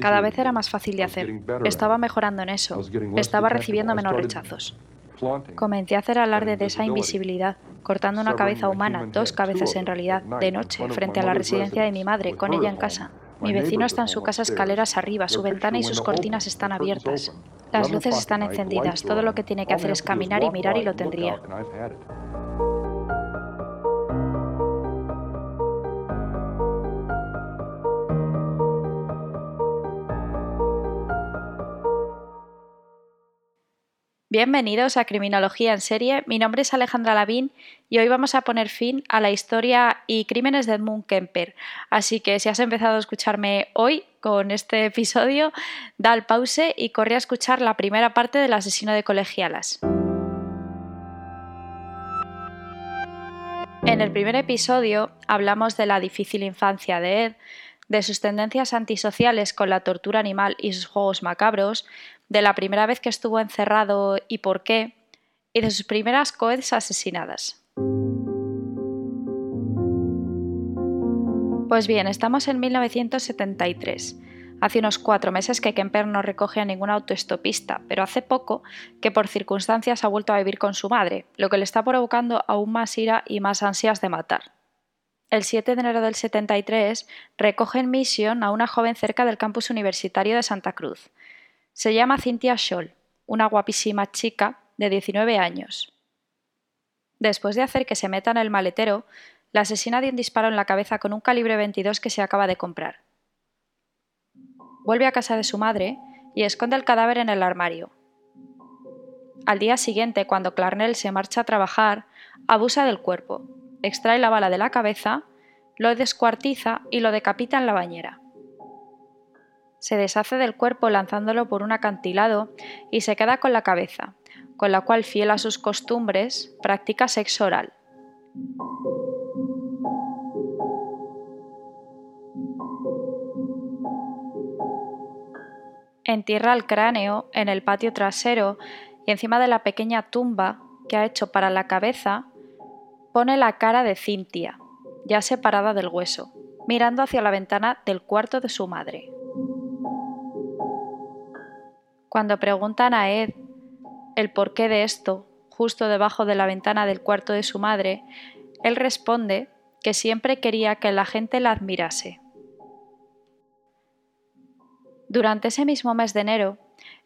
Cada vez era más fácil de hacer. Estaba mejorando en eso. Estaba recibiendo menos rechazos. Comencé a hacer alarde de esa invisibilidad, cortando una cabeza humana, dos cabezas en realidad, de noche, frente a la residencia de mi madre, con ella en casa. Mi vecino está en su casa escaleras arriba, su ventana y sus cortinas están abiertas. Las luces están encendidas, todo lo que tiene que hacer es caminar y mirar y lo tendría. Bienvenidos a Criminología en Serie. Mi nombre es Alejandra Lavín y hoy vamos a poner fin a la historia y crímenes de Edmund Kemper. Así que si has empezado a escucharme hoy con este episodio, da al pause y corre a escuchar la primera parte del asesino de colegialas. En el primer episodio hablamos de la difícil infancia de Ed, de sus tendencias antisociales con la tortura animal y sus juegos macabros, de la primera vez que estuvo encerrado y por qué, y de sus primeras coeds asesinadas. Pues bien, estamos en 1973. Hace unos cuatro meses que Kemper no recoge a ningún autoestopista, pero hace poco que por circunstancias ha vuelto a vivir con su madre, lo que le está provocando aún más ira y más ansias de matar. El 7 de enero del 73 recoge en Mission a una joven cerca del campus universitario de Santa Cruz, se llama Cynthia Scholl, una guapísima chica de 19 años. Después de hacer que se meta en el maletero, la asesina dio un disparo en la cabeza con un calibre 22 que se acaba de comprar. Vuelve a casa de su madre y esconde el cadáver en el armario. Al día siguiente, cuando Clarnell se marcha a trabajar, abusa del cuerpo, extrae la bala de la cabeza, lo descuartiza y lo decapita en la bañera se deshace del cuerpo lanzándolo por un acantilado y se queda con la cabeza, con la cual, fiel a sus costumbres, practica sexo oral. Entierra el cráneo en el patio trasero y encima de la pequeña tumba que ha hecho para la cabeza pone la cara de Cintia, ya separada del hueso, mirando hacia la ventana del cuarto de su madre. Cuando preguntan a Ed el porqué de esto, justo debajo de la ventana del cuarto de su madre, él responde que siempre quería que la gente la admirase. Durante ese mismo mes de enero,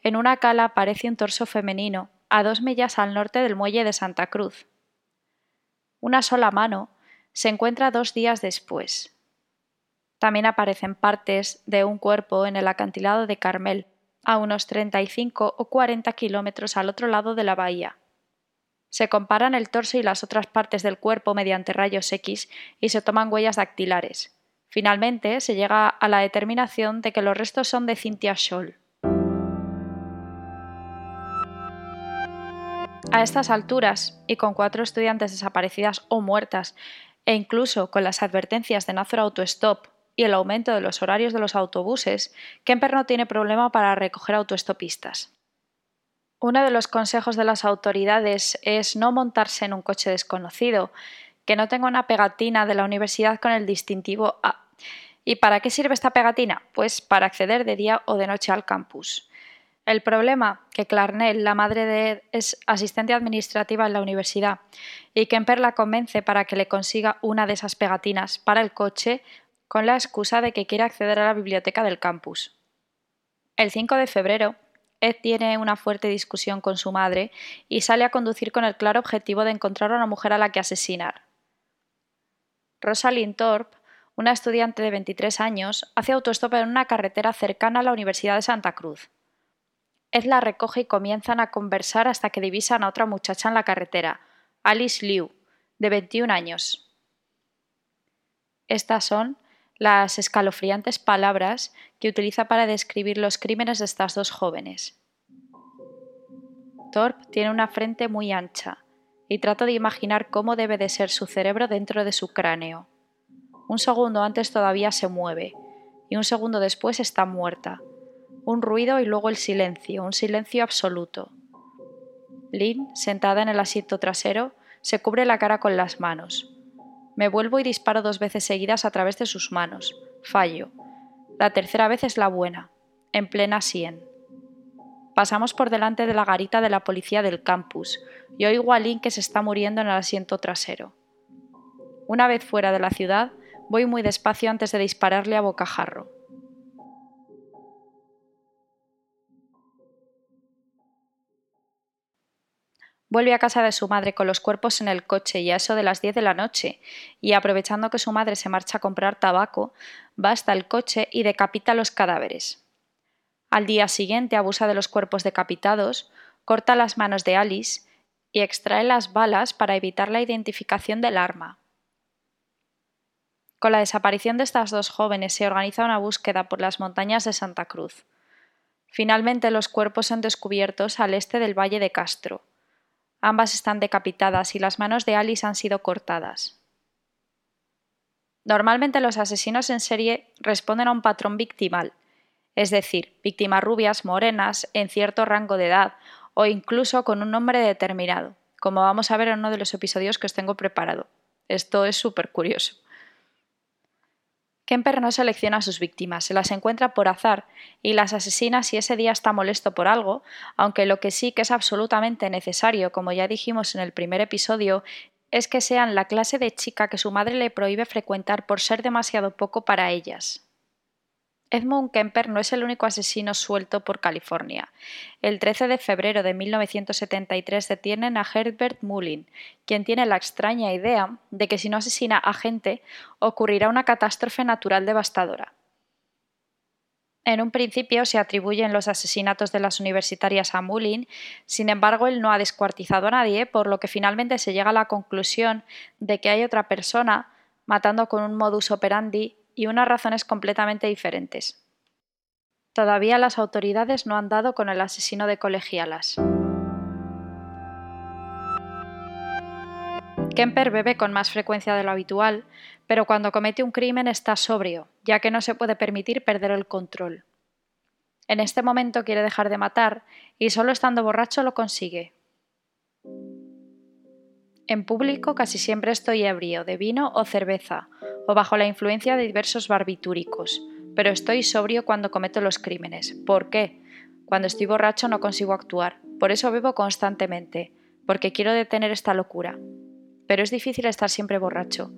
en una cala aparece un torso femenino a dos millas al norte del muelle de Santa Cruz. Una sola mano se encuentra dos días después. También aparecen partes de un cuerpo en el acantilado de Carmel, a unos 35 o 40 kilómetros al otro lado de la bahía. Se comparan el torso y las otras partes del cuerpo mediante rayos X y se toman huellas dactilares. Finalmente, se llega a la determinación de que los restos son de Cynthia Scholl. A estas alturas, y con cuatro estudiantes desaparecidas o muertas, e incluso con las advertencias de Nazor Autostop y el aumento de los horarios de los autobuses, Kemper no tiene problema para recoger autoestopistas. Uno de los consejos de las autoridades es no montarse en un coche desconocido, que no tenga una pegatina de la universidad con el distintivo A. ¿Y para qué sirve esta pegatina? Pues para acceder de día o de noche al campus. El problema, que Clarnell, la madre de Ed, es asistente administrativa en la universidad y Kemper la convence para que le consiga una de esas pegatinas para el coche con la excusa de que quiere acceder a la biblioteca del campus. El 5 de febrero, Ed tiene una fuerte discusión con su madre y sale a conducir con el claro objetivo de encontrar a una mujer a la que asesinar. Rosalind Thorpe, una estudiante de 23 años, hace autostop en una carretera cercana a la Universidad de Santa Cruz. Ed la recoge y comienzan a conversar hasta que divisan a otra muchacha en la carretera, Alice Liu, de 21 años. Estas son las escalofriantes palabras que utiliza para describir los crímenes de estas dos jóvenes. Thorpe tiene una frente muy ancha y trato de imaginar cómo debe de ser su cerebro dentro de su cráneo. Un segundo antes todavía se mueve y un segundo después está muerta. Un ruido y luego el silencio, un silencio absoluto. Lynn, sentada en el asiento trasero, se cubre la cara con las manos. Me vuelvo y disparo dos veces seguidas a través de sus manos. Fallo. La tercera vez es la buena, en plena sien. Pasamos por delante de la garita de la policía del campus y oigo a Lynn que se está muriendo en el asiento trasero. Una vez fuera de la ciudad, voy muy despacio antes de dispararle a bocajarro. Vuelve a casa de su madre con los cuerpos en el coche y a eso de las 10 de la noche, y aprovechando que su madre se marcha a comprar tabaco, va hasta el coche y decapita los cadáveres. Al día siguiente abusa de los cuerpos decapitados, corta las manos de Alice y extrae las balas para evitar la identificación del arma. Con la desaparición de estas dos jóvenes se organiza una búsqueda por las montañas de Santa Cruz. Finalmente los cuerpos son descubiertos al este del Valle de Castro. Ambas están decapitadas y las manos de Alice han sido cortadas. Normalmente los asesinos en serie responden a un patrón victimal, es decir, víctimas rubias, morenas, en cierto rango de edad o incluso con un nombre determinado, como vamos a ver en uno de los episodios que os tengo preparado. Esto es súper curioso. Kemper no selecciona a sus víctimas, se las encuentra por azar y las asesina si ese día está molesto por algo, aunque lo que sí que es absolutamente necesario, como ya dijimos en el primer episodio, es que sean la clase de chica que su madre le prohíbe frecuentar por ser demasiado poco para ellas. Edmund Kemper no es el único asesino suelto por California. El 13 de febrero de 1973 detienen a Herbert Mullin, quien tiene la extraña idea de que si no asesina a gente ocurrirá una catástrofe natural devastadora. En un principio se atribuyen los asesinatos de las universitarias a Mullin, sin embargo él no ha descuartizado a nadie, por lo que finalmente se llega a la conclusión de que hay otra persona matando con un modus operandi y unas razones completamente diferentes. Todavía las autoridades no han dado con el asesino de colegialas. Kemper bebe con más frecuencia de lo habitual, pero cuando comete un crimen está sobrio, ya que no se puede permitir perder el control. En este momento quiere dejar de matar y solo estando borracho lo consigue. En público casi siempre estoy ebrio de vino o cerveza, o bajo la influencia de diversos barbitúricos, pero estoy sobrio cuando cometo los crímenes. ¿Por qué? Cuando estoy borracho no consigo actuar, por eso bebo constantemente, porque quiero detener esta locura. Pero es difícil estar siempre borracho.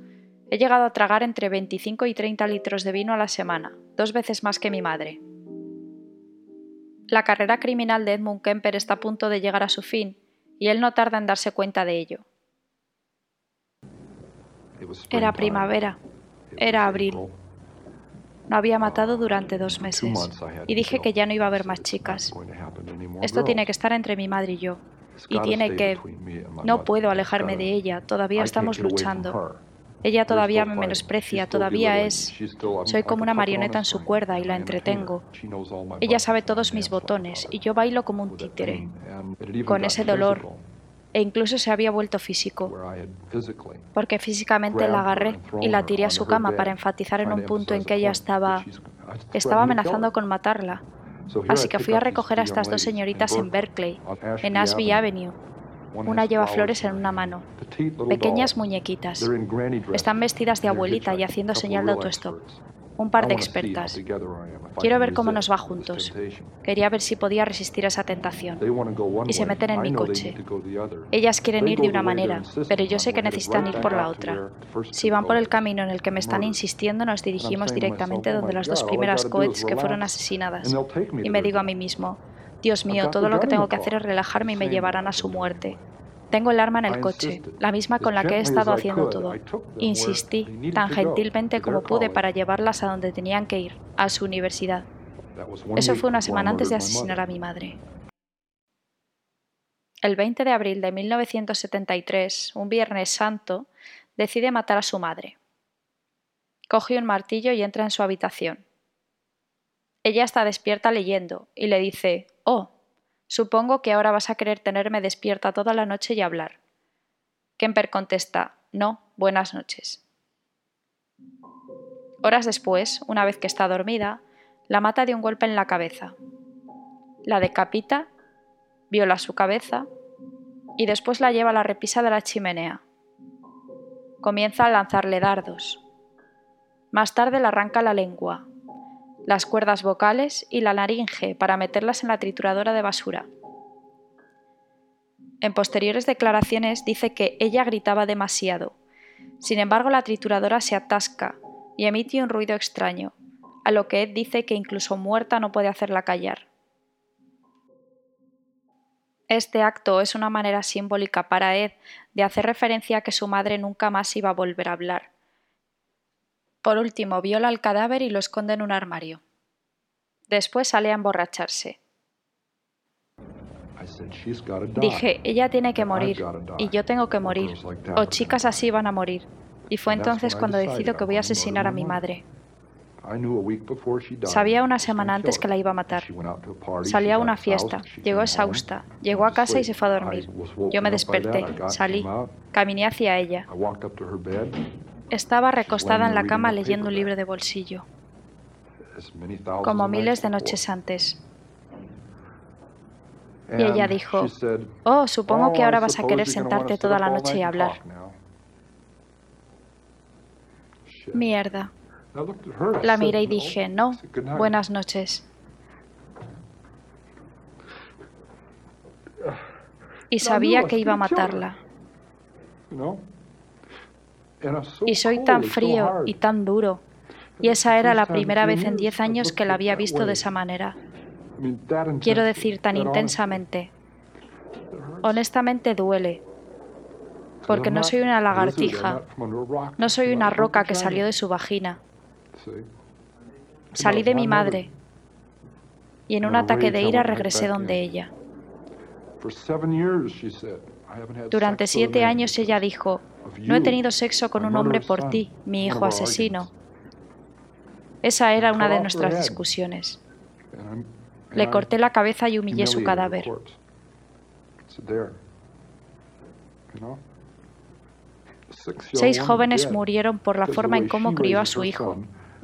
He llegado a tragar entre 25 y 30 litros de vino a la semana, dos veces más que mi madre. La carrera criminal de Edmund Kemper está a punto de llegar a su fin, y él no tarda en darse cuenta de ello. Era primavera. Era abril. No había matado durante dos meses. y dije que ya no iba a haber más chicas. Esto tiene que estar entre mi madre y yo. Y tiene que... No puedo alejarme de ella, todavía estamos luchando. Ella todavía me menosprecia, todavía es... Soy como una marioneta en su cuerda y la entretengo. Ella sabe todos mis botones y yo bailo como un títere. Con ese dolor, e incluso se había vuelto físico, porque físicamente la agarré y la tiré a su cama para enfatizar en un punto en que ella estaba, estaba amenazando con matarla. Así que fui a recoger a estas dos señoritas en Berkeley, en Ashby Avenue. Una lleva flores en una mano, pequeñas muñequitas. Están vestidas de abuelita y haciendo señal de autostop un par de expertas. Quiero ver cómo nos va juntos. Quería ver si podía resistir a esa tentación. Y se meten en mi coche. Ellas quieren ir de una manera, pero yo sé que necesitan ir por la otra. Si van por el camino en el que me están insistiendo, nos dirigimos directamente donde las dos primeras coeds que fueron asesinadas. Y me digo a mí mismo, Dios mío, todo lo que tengo que hacer es relajarme y me llevarán a su muerte. Tengo el arma en el coche, la misma con la que he estado haciendo todo. Insistí, tan gentilmente como pude, para llevarlas a donde tenían que ir, a su universidad. Eso fue una semana antes de asesinar a mi madre. El 20 de abril de 1973, un Viernes Santo, decide matar a su madre. Coge un martillo y entra en su habitación. Ella está despierta leyendo y le dice, Oh, Supongo que ahora vas a querer tenerme despierta toda la noche y hablar. Kemper contesta, no, buenas noches. Horas después, una vez que está dormida, la mata de un golpe en la cabeza. La decapita, viola su cabeza y después la lleva a la repisa de la chimenea. Comienza a lanzarle dardos. Más tarde le arranca la lengua. Las cuerdas vocales y la laringe para meterlas en la trituradora de basura. En posteriores declaraciones dice que ella gritaba demasiado. Sin embargo, la trituradora se atasca y emite un ruido extraño, a lo que Ed dice que incluso muerta no puede hacerla callar. Este acto es una manera simbólica para Ed de hacer referencia a que su madre nunca más iba a volver a hablar. Por último, viola al cadáver y lo esconde en un armario. Después sale a emborracharse. Dije, ella tiene que morir y yo tengo que morir, o chicas así van a morir. Y fue entonces cuando decido que voy a asesinar a mi madre. Sabía una semana antes que la iba a matar. Salió a una fiesta, llegó exhausta, llegó a casa y se fue a dormir. Yo me desperté, salí, caminé hacia ella. Estaba recostada en la cama leyendo un libro de bolsillo, como miles de noches antes. Y ella dijo, oh, supongo que ahora vas a querer sentarte toda la noche y hablar. Mierda. La miré y dije, no, buenas noches. Y sabía que iba a matarla. Y soy tan frío y tan duro. Y esa era la primera vez en diez años que la había visto de esa manera. Quiero decir, tan intensamente. Honestamente duele, porque no soy una lagartija, no soy una roca que salió de su vagina. Salí de mi madre y en un ataque de ira regresé donde ella. Durante siete años ella dijo, no he tenido sexo con un hombre por ti, mi hijo asesino. Esa era una de nuestras discusiones. Le corté la cabeza y humillé su cadáver. Seis jóvenes murieron por la forma en cómo crió a su hijo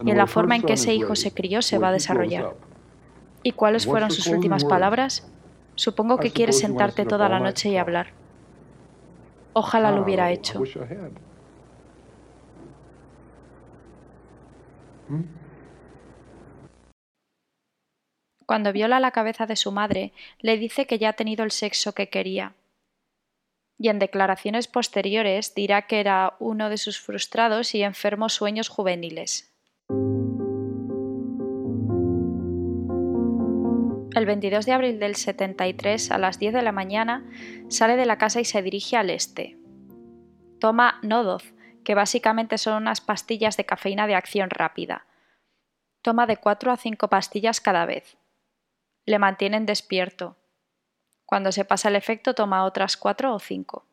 y en la forma en que ese hijo se crió se va a desarrollar. ¿Y cuáles fueron sus últimas palabras? Supongo que quieres sentarte toda la noche y hablar. Ojalá lo hubiera hecho. Hmm? Cuando viola la cabeza de su madre, le dice que ya ha tenido el sexo que quería. Y en declaraciones posteriores dirá que era uno de sus frustrados y enfermos sueños juveniles. El 22 de abril del 73, a las 10 de la mañana, sale de la casa y se dirige al este. Toma Nodoz, que básicamente son unas pastillas de cafeína de acción rápida. Toma de 4 a 5 pastillas cada vez. Le mantienen despierto. Cuando se pasa el efecto toma otras 4 o 5.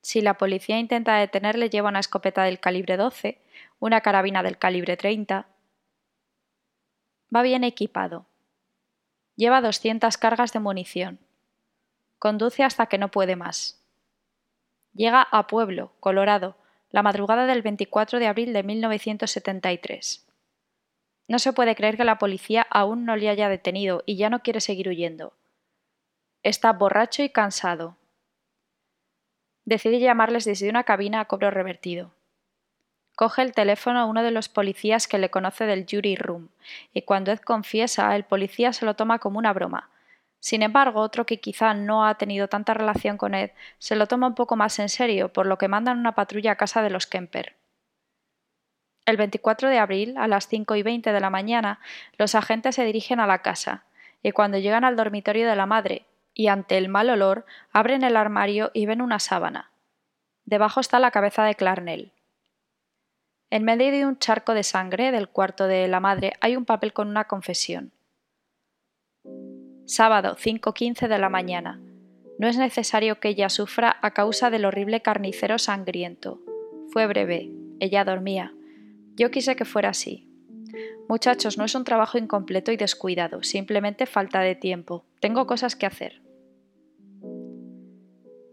Si la policía intenta detenerle lleva una escopeta del calibre 12, una carabina del calibre 30. Va bien equipado Lleva 200 cargas de munición. Conduce hasta que no puede más. Llega a Pueblo, Colorado, la madrugada del 24 de abril de 1973. No se puede creer que la policía aún no le haya detenido y ya no quiere seguir huyendo. Está borracho y cansado. Decide llamarles desde una cabina a cobro revertido. Coge el teléfono a uno de los policías que le conoce del jury room, y cuando Ed confiesa, el policía se lo toma como una broma. Sin embargo, otro que quizá no ha tenido tanta relación con Ed se lo toma un poco más en serio, por lo que mandan una patrulla a casa de los Kemper. El 24 de abril, a las 5 y 20 de la mañana, los agentes se dirigen a la casa, y cuando llegan al dormitorio de la madre, y ante el mal olor, abren el armario y ven una sábana. Debajo está la cabeza de Clarnell. En medio de un charco de sangre del cuarto de la madre hay un papel con una confesión. Sábado, 5.15 de la mañana. No es necesario que ella sufra a causa del horrible carnicero sangriento. Fue breve. Ella dormía. Yo quise que fuera así. Muchachos, no es un trabajo incompleto y descuidado, simplemente falta de tiempo. Tengo cosas que hacer.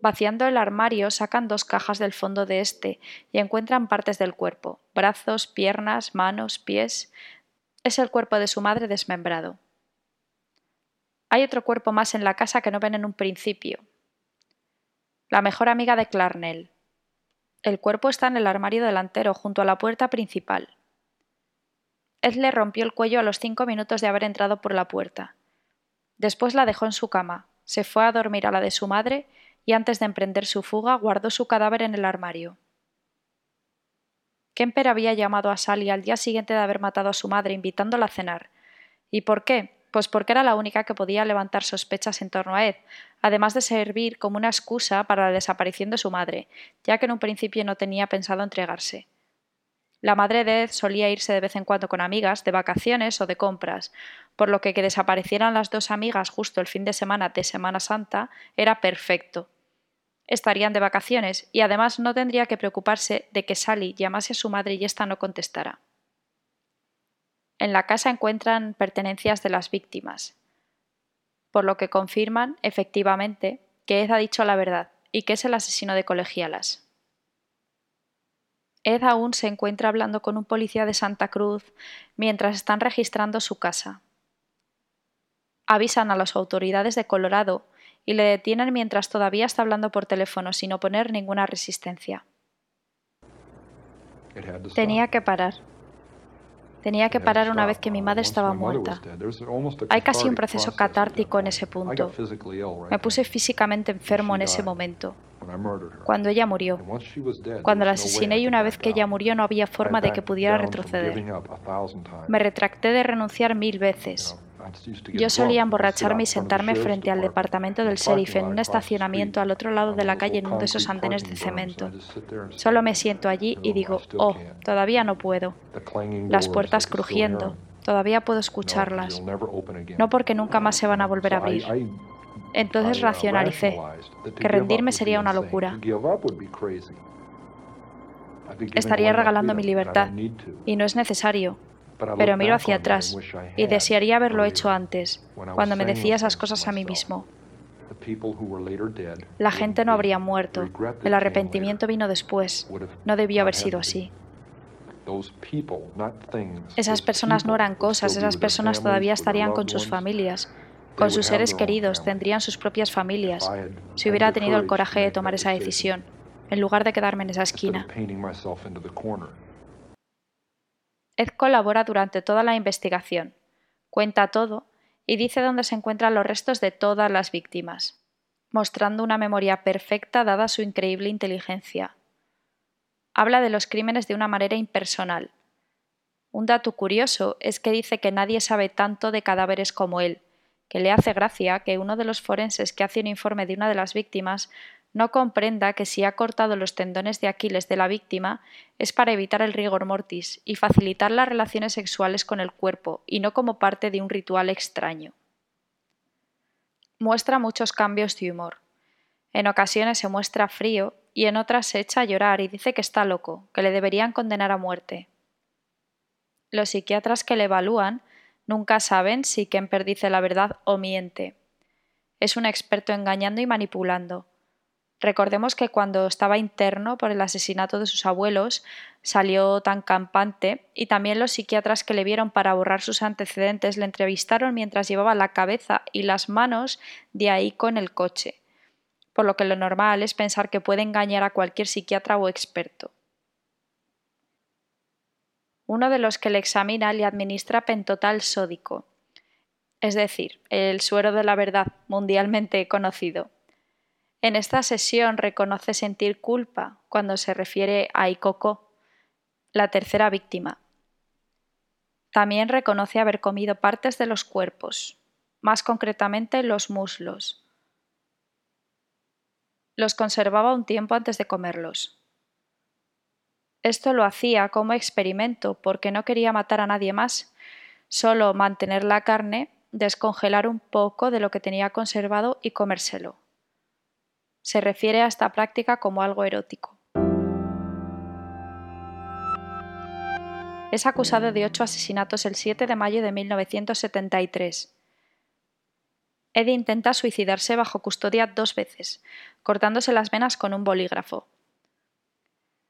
Vaciando el armario, sacan dos cajas del fondo de este y encuentran partes del cuerpo, brazos, piernas, manos, pies. Es el cuerpo de su madre desmembrado. Hay otro cuerpo más en la casa que no ven en un principio. La mejor amiga de Clarnell. El cuerpo está en el armario delantero junto a la puerta principal. Ed le rompió el cuello a los cinco minutos de haber entrado por la puerta. Después la dejó en su cama, se fue a dormir a la de su madre y antes de emprender su fuga guardó su cadáver en el armario. Kemper había llamado a Sally al día siguiente de haber matado a su madre invitándola a cenar. ¿Y por qué? Pues porque era la única que podía levantar sospechas en torno a Ed, además de servir como una excusa para la desaparición de su madre, ya que en un principio no tenía pensado entregarse. La madre de Ed solía irse de vez en cuando con amigas, de vacaciones o de compras, por lo que que desaparecieran las dos amigas justo el fin de semana de Semana Santa era perfecto. Estarían de vacaciones y además no tendría que preocuparse de que Sally llamase a su madre y ésta no contestara. En la casa encuentran pertenencias de las víctimas, por lo que confirman, efectivamente, que Ed ha dicho la verdad y que es el asesino de colegialas. Ed aún se encuentra hablando con un policía de Santa Cruz mientras están registrando su casa. Avisan a las autoridades de Colorado y le detienen mientras todavía está hablando por teléfono sin oponer ninguna resistencia. Tenía que parar. Tenía que parar una vez que mi madre estaba muerta. Hay casi un proceso catártico en ese punto. Me puse físicamente enfermo en ese momento cuando ella murió. Cuando la asesiné y una vez que ella murió no había forma de que pudiera retroceder. Me retracté de renunciar mil veces. Yo solía emborracharme y sentarme frente al departamento del sheriff en un estacionamiento al otro lado de la calle en uno de esos andenes de cemento. Solo me siento allí y digo, oh, todavía no puedo. Las puertas crujiendo, todavía puedo escucharlas. No porque nunca más se van a volver a abrir. Entonces racionalicé que rendirme sería una locura. Estaría regalando mi libertad y no es necesario. Pero miro hacia atrás y desearía haberlo hecho antes, cuando me decía esas cosas a mí mismo. La gente no habría muerto. El arrepentimiento vino después. No debió haber sido así. Esas personas no eran cosas, esas personas todavía estarían con sus familias, con sus seres queridos, tendrían sus propias familias, si hubiera tenido el coraje de tomar esa decisión, en lugar de quedarme en esa esquina. Ed colabora durante toda la investigación, cuenta todo y dice dónde se encuentran los restos de todas las víctimas, mostrando una memoria perfecta dada su increíble inteligencia. Habla de los crímenes de una manera impersonal. Un dato curioso es que dice que nadie sabe tanto de cadáveres como él, que le hace gracia que uno de los forenses que hace un informe de una de las víctimas no comprenda que si ha cortado los tendones de Aquiles de la víctima es para evitar el rigor mortis y facilitar las relaciones sexuales con el cuerpo y no como parte de un ritual extraño. Muestra muchos cambios de humor. En ocasiones se muestra frío y en otras se echa a llorar y dice que está loco, que le deberían condenar a muerte. Los psiquiatras que le evalúan Nunca saben si Kemper dice la verdad o miente. Es un experto engañando y manipulando. Recordemos que cuando estaba interno por el asesinato de sus abuelos salió tan campante y también los psiquiatras que le vieron para borrar sus antecedentes le entrevistaron mientras llevaba la cabeza y las manos de ahí con el coche, por lo que lo normal es pensar que puede engañar a cualquier psiquiatra o experto. Uno de los que le examina le administra pentotal sódico, es decir, el suero de la verdad mundialmente conocido. En esta sesión reconoce sentir culpa cuando se refiere a Ikoko, la tercera víctima. También reconoce haber comido partes de los cuerpos, más concretamente los muslos. Los conservaba un tiempo antes de comerlos. Esto lo hacía como experimento porque no quería matar a nadie más, solo mantener la carne, descongelar un poco de lo que tenía conservado y comérselo. Se refiere a esta práctica como algo erótico. Es acusado de ocho asesinatos el 7 de mayo de 1973. Eddie intenta suicidarse bajo custodia dos veces, cortándose las venas con un bolígrafo.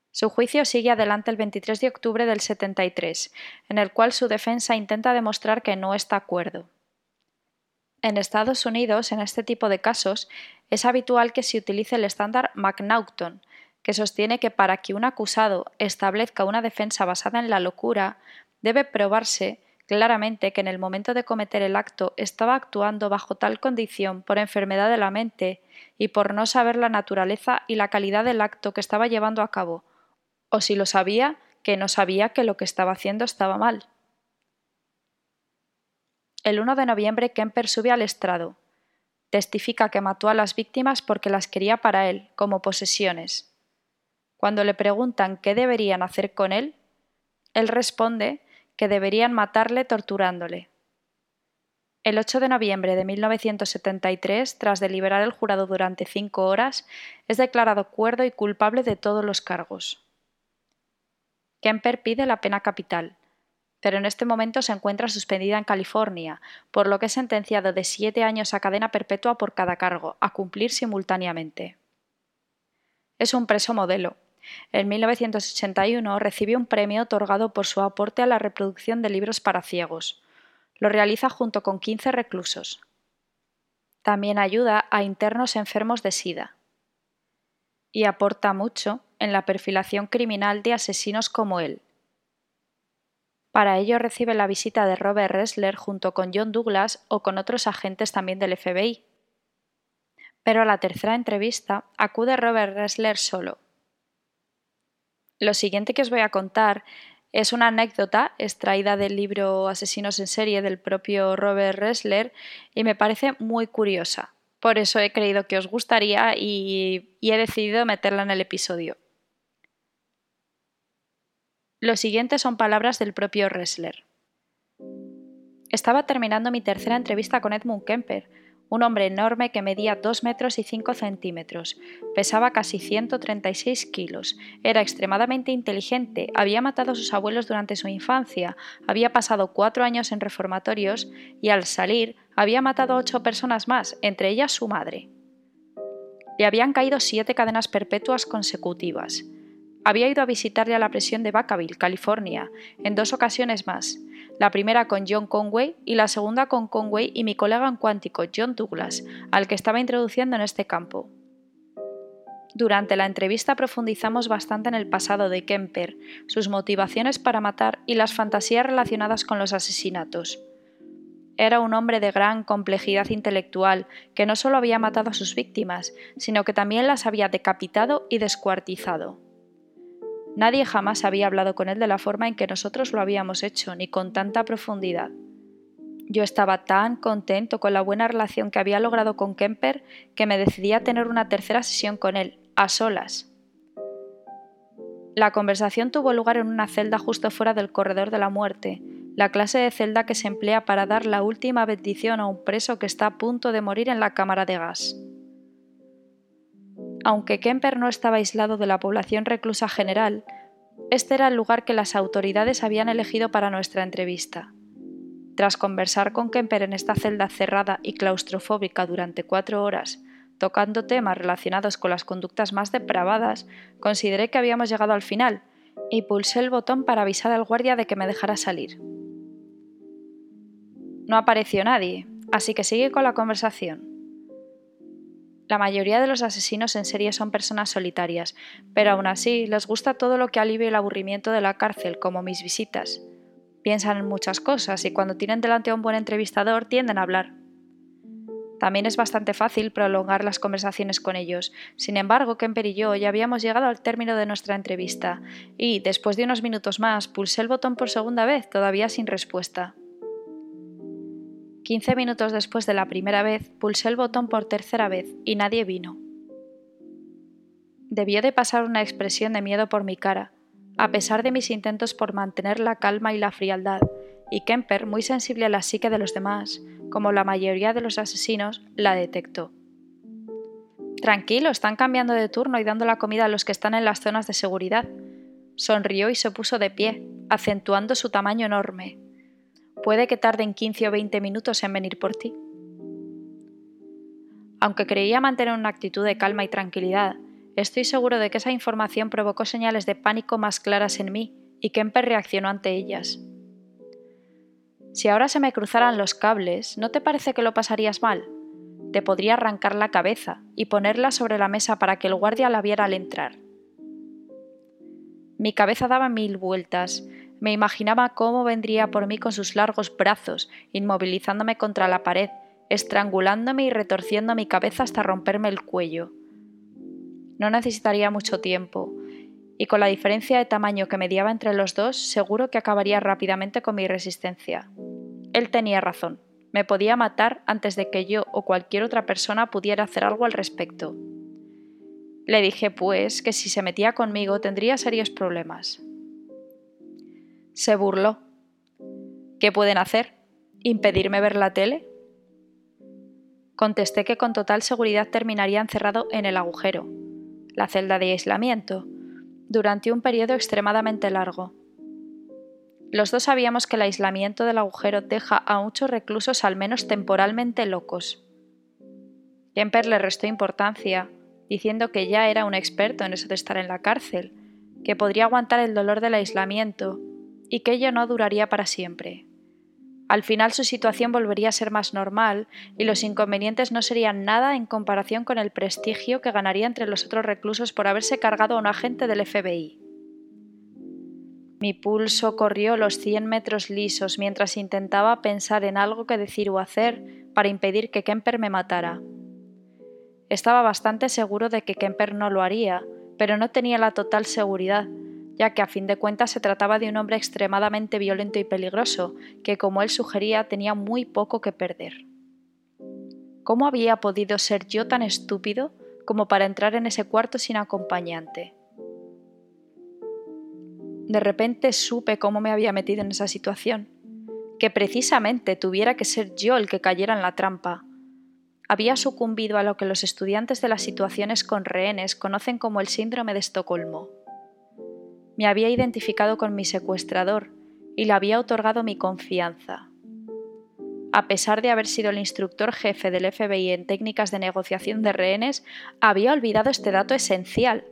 Su juicio sigue adelante el 23 de octubre del 73, en el cual su defensa intenta demostrar que no está acuerdo. En Estados Unidos, en este tipo de casos, es habitual que se utilice el estándar McNaughton, que sostiene que para que un acusado establezca una defensa basada en la locura, debe probarse claramente que en el momento de cometer el acto estaba actuando bajo tal condición por enfermedad de la mente y por no saber la naturaleza y la calidad del acto que estaba llevando a cabo, o si lo sabía, que no sabía que lo que estaba haciendo estaba mal. El 1 de noviembre Kemper sube al estrado. Testifica que mató a las víctimas porque las quería para él, como posesiones. Cuando le preguntan qué deberían hacer con él, él responde que deberían matarle torturándole. El 8 de noviembre de 1973, tras deliberar el jurado durante cinco horas, es declarado cuerdo y culpable de todos los cargos. Kemper pide la pena capital, pero en este momento se encuentra suspendida en California, por lo que es sentenciado de siete años a cadena perpetua por cada cargo, a cumplir simultáneamente. Es un preso modelo, en 1981 recibió un premio otorgado por su aporte a la reproducción de libros para ciegos. Lo realiza junto con 15 reclusos. También ayuda a internos enfermos de SIDA. Y aporta mucho en la perfilación criminal de asesinos como él. Para ello recibe la visita de Robert Ressler junto con John Douglas o con otros agentes también del FBI. Pero a la tercera entrevista acude Robert Ressler solo lo siguiente que os voy a contar es una anécdota extraída del libro Asesinos en serie del propio Robert Ressler y me parece muy curiosa. Por eso he creído que os gustaría y, he decidido meterla en el episodio. Lo siguiente son palabras del propio Ressler. Estaba terminando mi tercera entrevista con Edmund Kemper, un hombre enorme que medía 2 metros y 5 centímetros, pesaba casi 136 kilos, era extremadamente inteligente, había matado a sus abuelos durante su infancia, había pasado cuatro años en reformatorios y al salir había matado a ocho personas más, entre ellas su madre. Le habían caído siete cadenas perpetuas consecutivas. Había ido a visitarle a la prisión de Vacaville, California, en dos ocasiones más, la primera con John Conway y la segunda con Conway y mi colega en cuántico, John Douglas, al que estaba introduciendo en este campo. Durante la entrevista profundizamos bastante en el pasado de Kemper, sus motivaciones para matar y las fantasías relacionadas con los asesinatos. Era un hombre de gran complejidad intelectual que no solo había matado a sus víctimas, sino que también las había decapitado y descuartizado. Nadie jamás había hablado con él de la forma en que nosotros lo habíamos hecho, ni con tanta profundidad. Yo estaba tan contento con la buena relación que había logrado con Kemper que me decidí a tener una tercera sesión con él, a solas. La conversación tuvo lugar en una celda justo fuera del corredor de la muerte, la clase de celda que se emplea para dar la última bendición a un preso que está a punto de morir en la cámara de gas. Aunque Kemper no estaba aislado de la población reclusa general, este era el lugar que las autoridades habían elegido para nuestra entrevista. Tras conversar con Kemper en esta celda cerrada y claustrofóbica durante cuatro horas, tocando temas relacionados con las conductas más depravadas, consideré que habíamos llegado al final y pulsé el botón para avisar al guardia de que me dejara salir. No apareció nadie, así que seguí con la conversación. La mayoría de los asesinos en serie son personas solitarias, pero aún así les gusta todo lo que alivie el aburrimiento de la cárcel, como mis visitas. Piensan en muchas cosas y cuando tienen delante a un buen entrevistador tienden a hablar. También es bastante fácil prolongar las conversaciones con ellos. Sin embargo, Kemper y yo ya habíamos llegado al término de nuestra entrevista, y, después de unos minutos más, pulsé el botón por segunda vez, todavía sin respuesta. Quince minutos después de la primera vez, pulsé el botón por tercera vez y nadie vino. Debió de pasar una expresión de miedo por mi cara, a pesar de mis intentos por mantener la calma y la frialdad, y Kemper, muy sensible a la psique de los demás, como la mayoría de los asesinos, la detectó. Tranquilo, están cambiando de turno y dando la comida a los que están en las zonas de seguridad. Sonrió y se puso de pie, acentuando su tamaño enorme. Puede que tarden 15 o 20 minutos en venir por ti. Aunque creía mantener una actitud de calma y tranquilidad, estoy seguro de que esa información provocó señales de pánico más claras en mí y Kemper reaccionó ante ellas. Si ahora se me cruzaran los cables, ¿no te parece que lo pasarías mal? Te podría arrancar la cabeza y ponerla sobre la mesa para que el guardia la viera al entrar. Mi cabeza daba mil vueltas, Me imaginaba cómo vendría por mí con sus largos brazos, inmovilizándome contra la pared, estrangulándome y retorciendo mi cabeza hasta romperme el cuello. No necesitaría mucho tiempo, y con la diferencia de tamaño que mediaba entre los dos, seguro que acabaría rápidamente con mi resistencia. Él tenía razón. Me podía matar antes de que yo o cualquier otra persona pudiera hacer algo al respecto. Le dije, pues, que si se metía conmigo tendría serios problemas. Se burló. ¿Qué pueden hacer? ¿Impedirme ver la tele? Contesté que con total seguridad terminaría encerrado en el agujero, la celda de aislamiento, durante un periodo extremadamente largo. Los dos sabíamos que el aislamiento del agujero deja a muchos reclusos al menos temporalmente locos. Kemper le restó importancia, diciendo que ya era un experto en eso de estar en la cárcel, que podría aguantar el dolor del aislamiento y que ello no duraría para siempre. Al final su situación volvería a ser más normal y los inconvenientes no serían nada en comparación con el prestigio que ganaría entre los otros reclusos por haberse cargado a un agente del FBI. Mi pulso corrió los 100 metros lisos mientras intentaba pensar en algo que decir o hacer para impedir que Kemper me matara. Estaba bastante seguro de que Kemper no lo haría, pero no tenía la total seguridad, ya que a fin de cuentas se trataba de un hombre extremadamente violento y peligroso, que como él sugería tenía muy poco que perder. ¿Cómo había podido ser yo tan estúpido como para entrar en ese cuarto sin acompañante? De repente supe cómo me había metido en esa situación, que precisamente tuviera que ser yo el que cayera en la trampa. Había sucumbido a lo que los estudiantes de las situaciones con rehenes conocen como el síndrome de Estocolmo me había identificado con mi secuestrador y le había otorgado mi confianza. A pesar de haber sido el instructor jefe del FBI en técnicas de negociación de rehenes, había olvidado este dato esencial.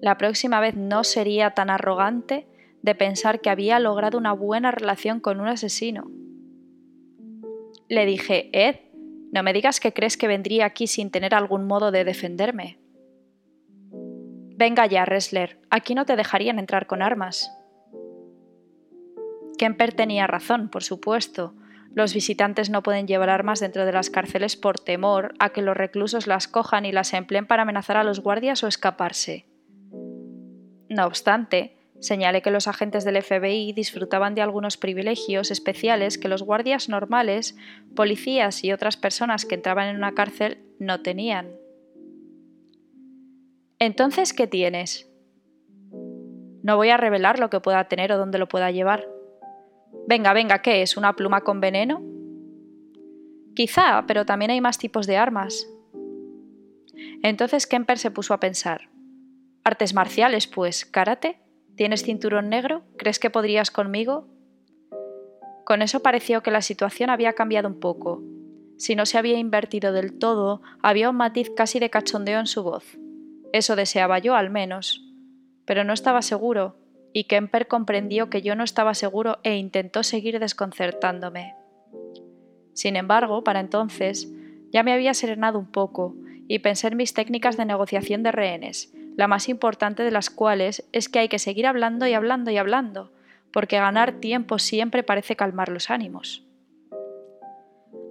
La próxima vez no sería tan arrogante de pensar que había logrado una buena relación con un asesino. Le dije, Ed, no me digas que crees que vendría aquí sin tener algún modo de defenderme. Venga ya, Ressler, aquí no te dejarían entrar con armas. Kemper tenía razón, por supuesto. Los visitantes no pueden llevar armas dentro de las cárceles por temor a que los reclusos las cojan y las empleen para amenazar a los guardias o escaparse. No obstante, señalé que los agentes del FBI disfrutaban de algunos privilegios especiales que los guardias normales, policías y otras personas que entraban en una cárcel no tenían. Entonces, ¿qué tienes? No voy a revelar lo que pueda tener o dónde lo pueda llevar. Venga, venga, ¿qué es? ¿Una pluma con veneno? Quizá, pero también hay más tipos de armas. Entonces Kemper se puso a pensar. Artes marciales, pues, karate. ¿Tienes cinturón negro? ¿Crees que podrías conmigo? Con eso pareció que la situación había cambiado un poco. Si no se había invertido del todo, había un matiz casi de cachondeo en su voz. Eso deseaba yo al menos. Pero no estaba seguro, y Kemper comprendió que yo no estaba seguro e intentó seguir desconcertándome. Sin embargo, para entonces, ya me había serenado un poco y pensé en mis técnicas de negociación de rehenes, la más importante de las cuales es que hay que seguir hablando y hablando y hablando, porque ganar tiempo siempre parece calmar los ánimos.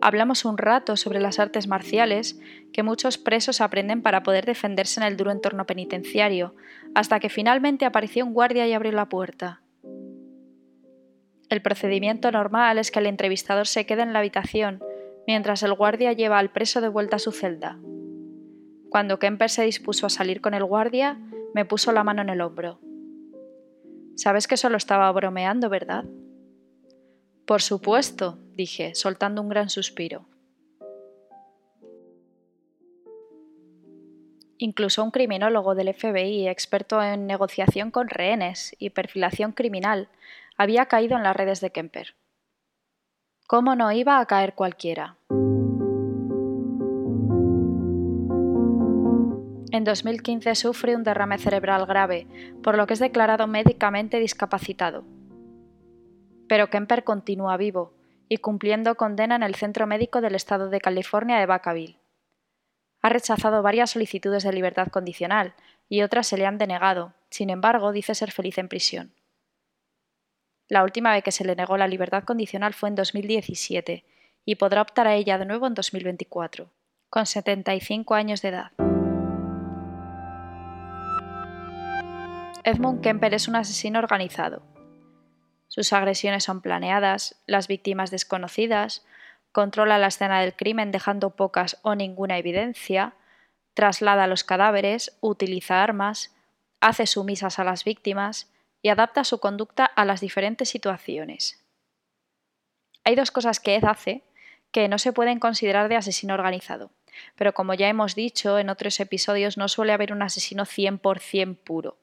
Hablamos un rato sobre las artes marciales que muchos presos aprenden para poder defenderse en el duro entorno penitenciario, hasta que finalmente apareció un guardia y abrió la puerta. El procedimiento normal es que el entrevistador se quede en la habitación mientras el guardia lleva al preso de vuelta a su celda. Cuando Kemper se dispuso a salir con el guardia, me puso la mano en el hombro. Sabes que solo estaba bromeando, ¿verdad? Por supuesto, dije, soltando un gran suspiro. Incluso un criminólogo del FBI, experto en negociación con rehenes y perfilación criminal, había caído en las redes de Kemper. ¿Cómo no iba a caer cualquiera? En 2015 sufre un derrame cerebral grave, por lo que es declarado médicamente discapacitado pero Kemper continúa vivo y cumpliendo condena en el Centro Médico del Estado de California de Vacaville. Ha rechazado varias solicitudes de libertad condicional y otras se le han denegado. Sin embargo, dice ser feliz en prisión. La última vez que se le negó la libertad condicional fue en 2017 y podrá optar a ella de nuevo en 2024, con 75 años de edad. Edmund Kemper es un asesino organizado. Sus agresiones son planeadas, las víctimas desconocidas, controla la escena del crimen dejando pocas o ninguna evidencia, traslada los cadáveres, utiliza armas, hace sumisas a las víctimas y adapta su conducta a las diferentes situaciones. Hay dos cosas que Ed hace que no se pueden considerar de asesino organizado, pero como ya hemos dicho en otros episodios no suele haber un asesino 100% puro.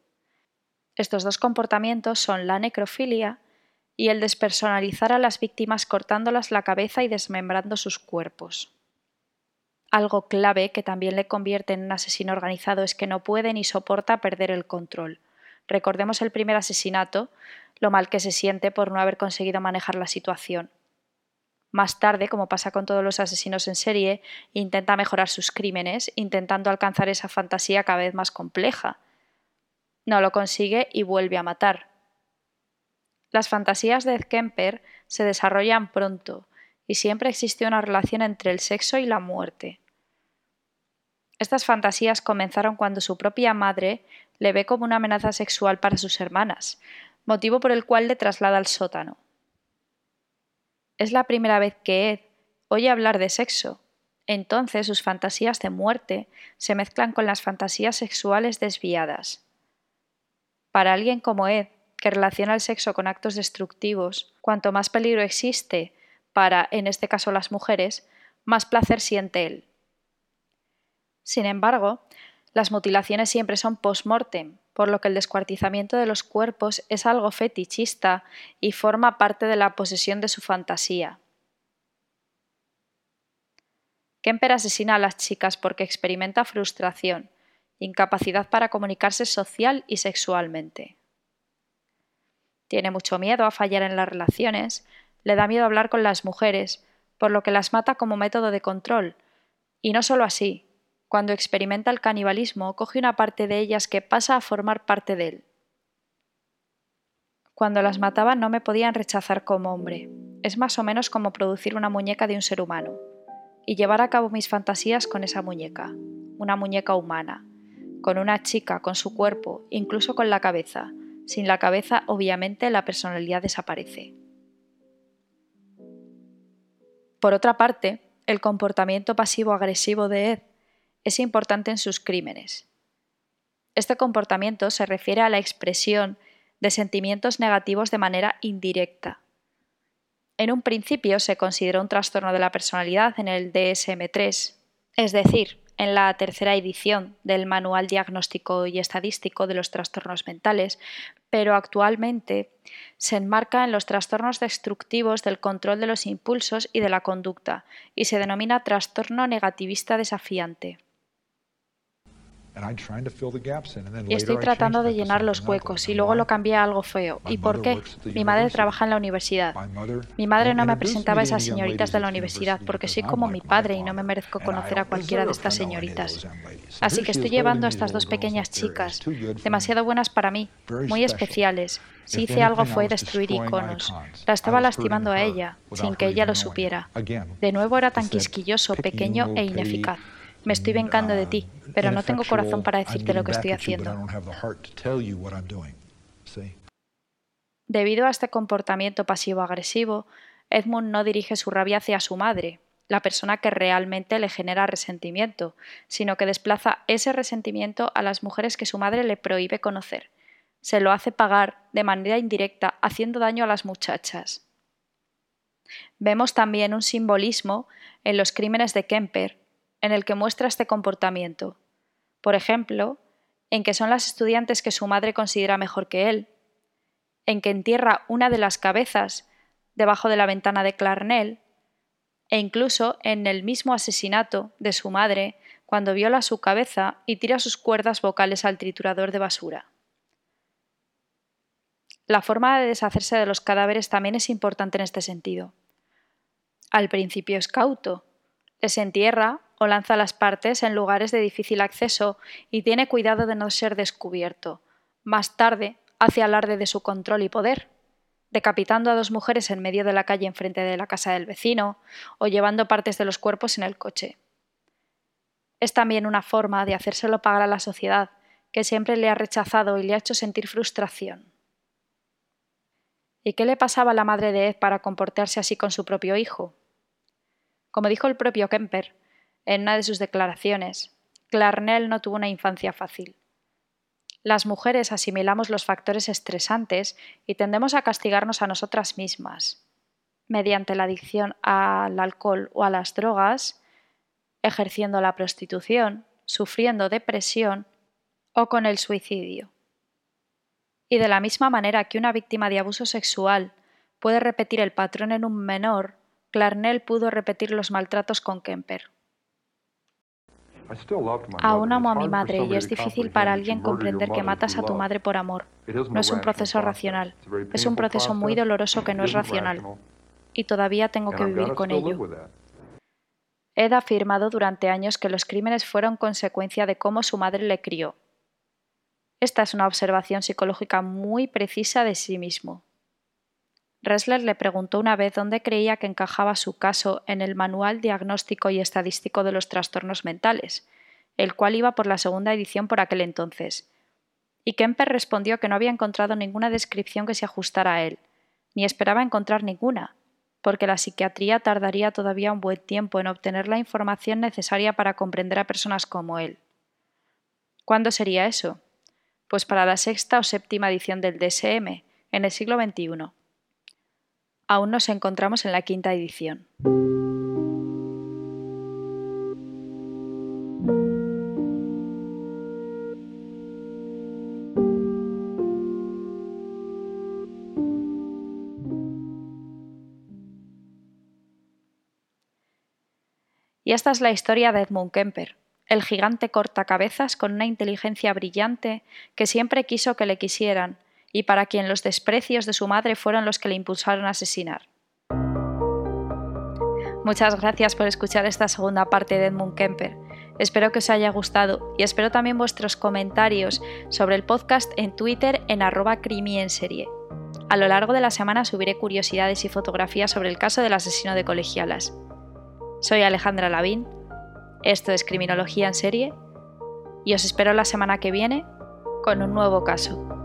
Estos dos comportamientos son la necrofilia y el despersonalizar a las víctimas cortándolas la cabeza y desmembrando sus cuerpos. Algo clave que también le convierte en un asesino organizado es que no puede ni soporta perder el control. Recordemos el primer asesinato, lo mal que se siente por no haber conseguido manejar la situación. Más tarde, como pasa con todos los asesinos en serie, intenta mejorar sus crímenes, intentando alcanzar esa fantasía cada vez más compleja. No lo consigue y vuelve a matar. Las fantasías de Ed Kemper se desarrollan pronto, y siempre existe una relación entre el sexo y la muerte. Estas fantasías comenzaron cuando su propia madre le ve como una amenaza sexual para sus hermanas, motivo por el cual le traslada al sótano. Es la primera vez que Ed oye hablar de sexo. Entonces sus fantasías de muerte se mezclan con las fantasías sexuales desviadas. Para alguien como Ed, que relaciona el sexo con actos destructivos, cuanto más peligro existe para, en este caso, las mujeres, más placer siente él. Sin embargo, las mutilaciones siempre son post-mortem, por lo que el descuartizamiento de los cuerpos es algo fetichista y forma parte de la posesión de su fantasía. Kemper asesina a las chicas porque experimenta frustración, incapacidad para comunicarse social y sexualmente. Tiene mucho miedo a fallar en las relaciones, le da miedo hablar con las mujeres, por lo que las mata como método de control. Y no solo así, cuando experimenta el canibalismo, coge una parte de ellas que pasa a formar parte de él. Cuando las mataba no me podían rechazar como hombre. Es más o menos como producir una muñeca de un ser humano y llevar a cabo mis fantasías con esa muñeca, una muñeca humana, con una chica, con su cuerpo, incluso con la cabeza. Sin la cabeza, obviamente, la personalidad desaparece. Por otra parte, el comportamiento pasivo-agresivo de Ed es importante en sus crímenes. Este comportamiento se refiere a la expresión de sentimientos negativos de manera indirecta. En un principio se consideró un trastorno de la personalidad en el DSM-3, es decir, en la tercera edición del Manual Diagnóstico y Estadístico de los Trastornos Mentales, pero actualmente se enmarca en los trastornos destructivos del control de los impulsos y de la conducta y se denomina trastorno negativista desafiante. Y estoy tratando de llenar los huecos y luego lo cambié a algo feo. ¿Y por qué? Mi madre trabaja en la universidad. Mi madre no me presentaba a esas señoritas de la universidad porque soy como mi padre y no me merezco conocer a cualquiera de estas señoritas. Así que estoy llevando a estas dos pequeñas chicas, demasiado buenas para mí, muy especiales. Si hice algo fue destruir iconos. La estaba lastimando a ella, sin que ella lo supiera. De nuevo era tan quisquilloso, pequeño e ineficaz. Me estoy vengando de ti, pero no tengo corazón para decirte lo que estoy haciendo. Debido a este comportamiento pasivo-agresivo, Edmund no dirige su rabia hacia su madre, la persona que realmente le genera resentimiento, sino que desplaza ese resentimiento a las mujeres que su madre le prohíbe conocer. Se lo hace pagar de manera indirecta, haciendo daño a las muchachas. Vemos también un simbolismo en los crímenes de Kemper, en el que muestra este comportamiento. Por ejemplo, en que son las estudiantes que su madre considera mejor que él, en que entierra una de las cabezas debajo de la ventana de Clarnell, e incluso en el mismo asesinato de su madre cuando viola su cabeza y tira sus cuerdas vocales al triturador de basura. La forma de deshacerse de los cadáveres también es importante en este sentido. Al principio es cauto, les entierra o lanza las partes en lugares de difícil acceso y tiene cuidado de no ser descubierto. Más tarde hace alarde de su control y poder. decapitando a dos mujeres en medio de la calle enfrente de la casa del vecino o llevando partes de los cuerpos en el coche. Es también una forma de hacérselo pagar a la sociedad, que siempre le ha rechazado y le ha hecho sentir frustración. ¿Y qué le pasaba a la madre de Ed para comportarse así con su propio hijo? Como dijo el propio Kemper en una de sus declaraciones, Clarnell no tuvo una infancia fácil. Las mujeres asimilamos los factores estresantes y tendemos a castigarnos a nosotras mismas, mediante la adicción al alcohol o a las drogas, ejerciendo la prostitución, sufriendo depresión o con el suicidio. Y de la misma manera que una víctima de abuso sexual puede repetir el patrón en un menor, Clarnell pudo repetir los maltratos con Kemper. Aún amo a mi madre y es difícil para alguien comprender que matas a tu madre por amor. No es un proceso racional, es un proceso muy doloroso que no es racional. Y todavía tengo que vivir con ello. Ed ha afirmado durante años que los crímenes fueron consecuencia de cómo su madre le crió. Esta es una observación psicológica muy precisa de sí mismo. Ressler le preguntó una vez dónde creía que encajaba su caso en el Manual Diagnóstico y Estadístico de los Trastornos Mentales, el cual iba por la segunda edición por aquel entonces. Y Kemper respondió que no había encontrado ninguna descripción que se ajustara a él, ni esperaba encontrar ninguna, porque la psiquiatría tardaría todavía un buen tiempo en obtener la información necesaria para comprender a personas como él. ¿Cuándo sería eso? Pues para la sexta o séptima edición del DSM, en el siglo XXI aún nos encontramos en la quinta edición. Y esta es la historia de Edmund Kemper, el gigante cortacabezas con una inteligencia brillante que siempre quiso que le quisieran y para quien los desprecios de su madre fueron los que le impulsaron a asesinar. Muchas gracias por escuchar esta segunda parte de Edmund Kemper. Espero que os haya gustado y espero también vuestros comentarios sobre el podcast en Twitter en arroba crimi en serie. A lo largo de la semana subiré curiosidades y fotografías sobre el caso del asesino de colegialas. Soy Alejandra Lavín, esto es Criminología en serie y os espero la semana que viene con un nuevo caso.